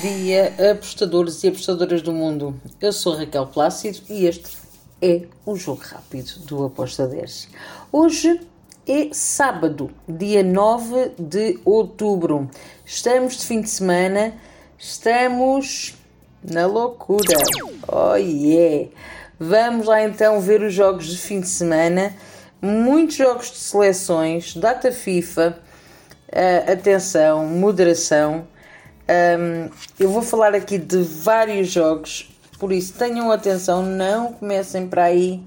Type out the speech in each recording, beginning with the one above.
dia, apostadores e apostadoras do mundo. Eu sou Raquel Plácido e este é o Jogo Rápido do Aposta 10. Hoje é sábado, dia 9 de outubro. Estamos de fim de semana, estamos na loucura. Oh yeah! Vamos lá então ver os jogos de fim de semana. Muitos jogos de seleções, data FIFA, uh, atenção, moderação. Um, eu vou falar aqui de vários jogos, por isso tenham atenção, não comecem para aí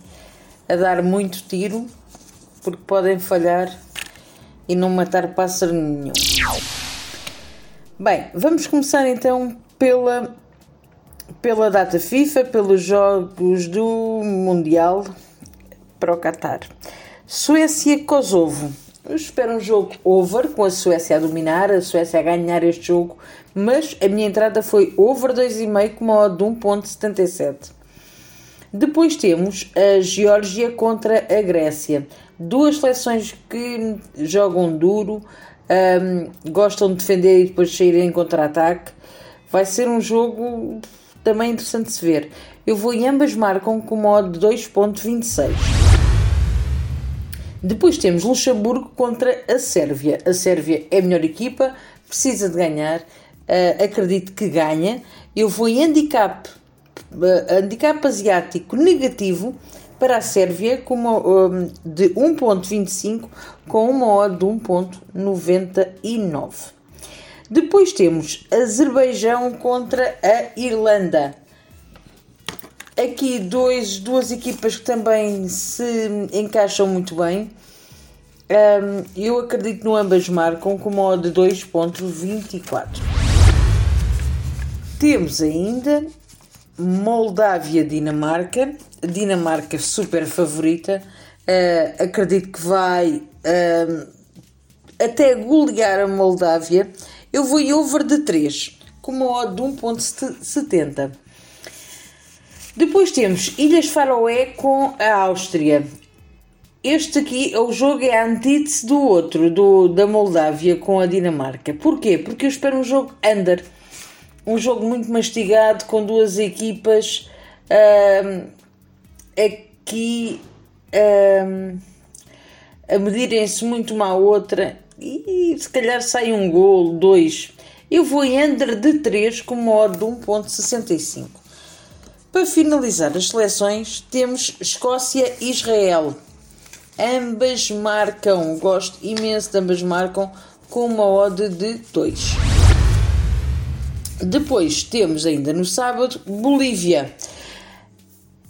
a dar muito tiro, porque podem falhar e não matar pássaro nenhum. Bem, vamos começar então pela, pela data FIFA, pelos jogos do Mundial para o Qatar. Suécia-Kosovo. Eu espero um jogo over, com a Suécia a dominar, a Suécia a ganhar este jogo, mas a minha entrada foi over 2,5 com uma odd de 1.77. Depois temos a Geórgia contra a Grécia. Duas seleções que jogam duro, um, gostam de defender e depois saírem em contra-ataque. Vai ser um jogo também interessante de se ver. Eu vou em ambas marcam com uma odd de 2.26. Depois temos Luxemburgo contra a Sérvia. A Sérvia é a melhor equipa, precisa de ganhar, uh, acredito que ganha. Eu vou em handicap, uh, handicap asiático negativo para a Sérvia com uma, um, de 1.25 com uma odd de 1.99. Depois temos Azerbaijão contra a Irlanda. Aqui dois, duas equipas que também se encaixam muito bem. Um, eu acredito no ambas marcam com uma odd de 2.24. Temos ainda Moldávia-Dinamarca. Dinamarca super favorita. Uh, acredito que vai uh, até golear a Moldávia. Eu vou em over de 3, com uma odd de 1.70. Depois temos Ilhas Faroé com a Áustria. Este aqui, o jogo é a antítese do outro, do, da Moldávia com a Dinamarca. Porquê? Porque eu espero um jogo under. Um jogo muito mastigado, com duas equipas uh, aqui uh, a medirem-se muito uma à outra e se calhar sai um gol, dois. Eu vou em under de 3 com uma odd de 1.65. Para finalizar as seleções, temos Escócia e Israel. Ambas marcam, gosto imenso de ambas marcam, com uma odd de 2. Depois temos ainda no sábado Bolívia.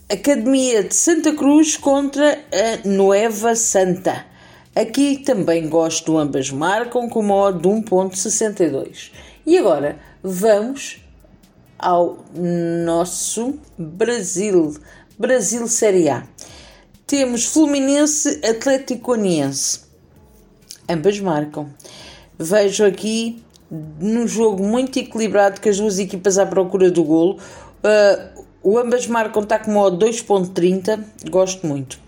Academia de Santa Cruz contra a Nueva Santa. Aqui também gosto, ambas marcam com uma odd de 1.62. E agora vamos ao nosso Brasil. Brasil Série A. Temos Fluminense Atlético Aniense. Ambas marcam. Vejo aqui num jogo muito equilibrado que as duas equipas à procura do golo. Uh, o ambas marcam está com modo 2.30, gosto muito.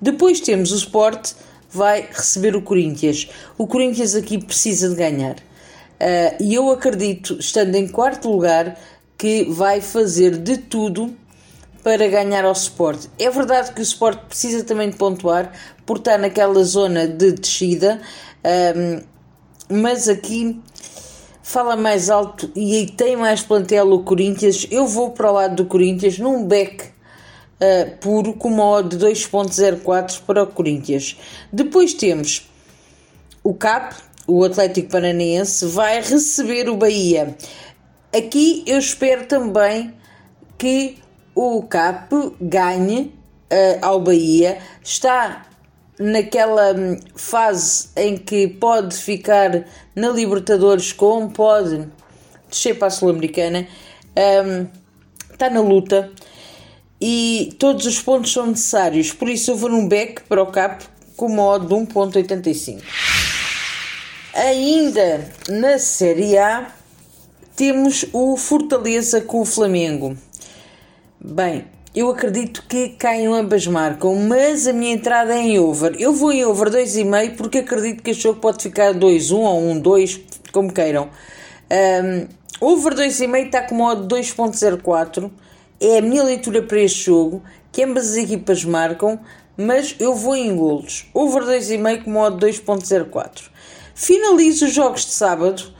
Depois temos o Sport, vai receber o Corinthians. O Corinthians aqui precisa de ganhar. Uh, e eu acredito, estando em quarto lugar, que vai fazer de tudo para ganhar ao Sport. É verdade que o Sport precisa também de pontuar por estar naquela zona de descida, um, mas aqui fala mais alto e tem mais plantel o Corinthians. Eu vou para o lado do Corinthians num back uh, puro com uma odd de 2.04 para o Corinthians. Depois temos o CAP, o Atlético Paranaense, vai receber o Bahia. Aqui eu espero também que o CAP ganhe uh, ao Bahia. Está naquela hum, fase em que pode ficar na Libertadores como pode descer para a Sul-Americana. Um, está na luta e todos os pontos são necessários. Por isso eu vou num back para o CAP com modo de 1.85. Ainda na Série A temos o Fortaleza com o Flamengo. Bem, eu acredito que caem ambas marcam, mas a minha entrada é em over. Eu vou em over 2,5 porque acredito que este jogo pode ficar 2-1 ou 1-2, como queiram. Um, Over 2,5 está com modo 2.04. É a minha leitura para este jogo, que ambas as equipas marcam, mas eu vou em golos. Over 2,5 com modo 2.04. Finalizo os jogos de sábado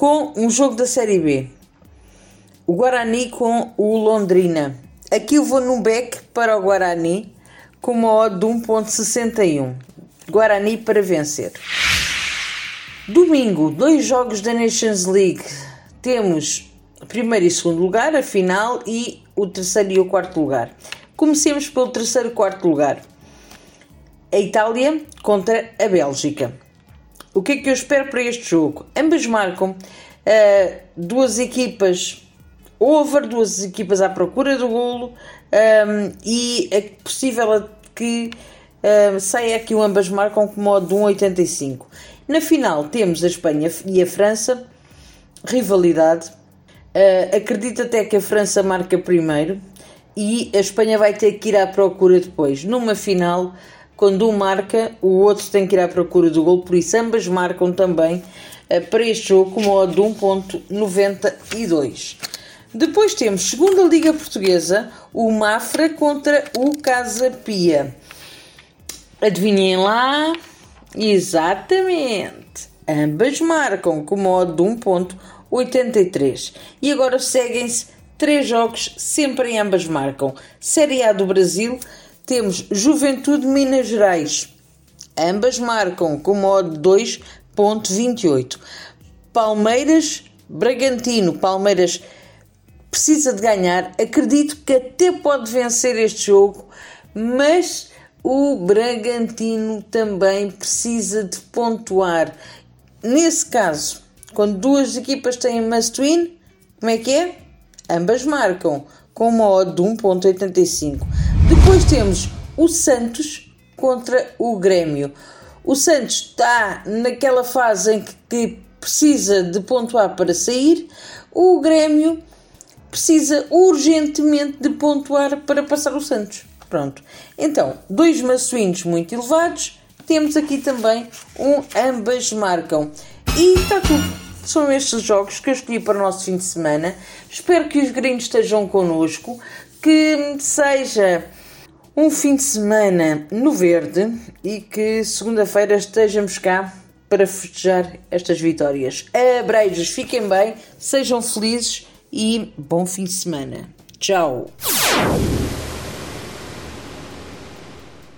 com um jogo da Série B. O Guarani com o Londrina. Aqui eu vou no back para o Guarani com uma odd de 1.61. Guarani para vencer. Domingo, dois jogos da Nations League. Temos primeiro e segundo lugar, a final, e o terceiro e o quarto lugar. Comecemos pelo terceiro e quarto lugar. A Itália contra a Bélgica. O que é que eu espero para este jogo? Ambas marcam uh, duas equipas over, duas equipas à procura do golo um, ehm, e é possível que um, saia aqui o ambas marcam com modo de 1,85. Na final temos a Espanha e a França, rivalidade. Uh, acredito até que a França marca primeiro e a Espanha vai ter que ir à procura depois. Numa final, quando um marca, o outro tem que ir à procura do gol, por isso ambas marcam também uh, para este jogo com modo de 1.92. Depois temos segunda Liga Portuguesa, o Mafra contra o Casa Pia. Adivinhem lá, Exatamente. Ambas marcam com modo de 1.83. E agora seguem-se três jogos, sempre em ambas marcam. Série A do Brasil, temos Juventude Minas Gerais. Ambas marcam com modo de 2.28. Palmeiras, Bragantino. Palmeiras precisa de ganhar. Acredito que até pode vencer este jogo, mas o Bragantino também precisa de pontuar. Nesse caso, quando duas equipas têm must win, como é que é? Ambas marcam com uma odd de 1.85. Depois temos o Santos contra o Grêmio. O Santos está naquela fase em que, precisa de pontuar para sair. O Grêmio precisa urgentemente de pontuar para passar o Santos. Pronto. Então, dois maçuínos muito elevados. Temos aqui também um ambas marcam. E está tudo. São estes jogos que eu escolhi para o nosso fim de semana. Espero que os gringos estejam connosco. Que seja um fim de semana no verde e que segunda-feira estejamos cá para festejar estas vitórias. Abreijos, fiquem bem, sejam felizes e bom fim de semana. Tchau!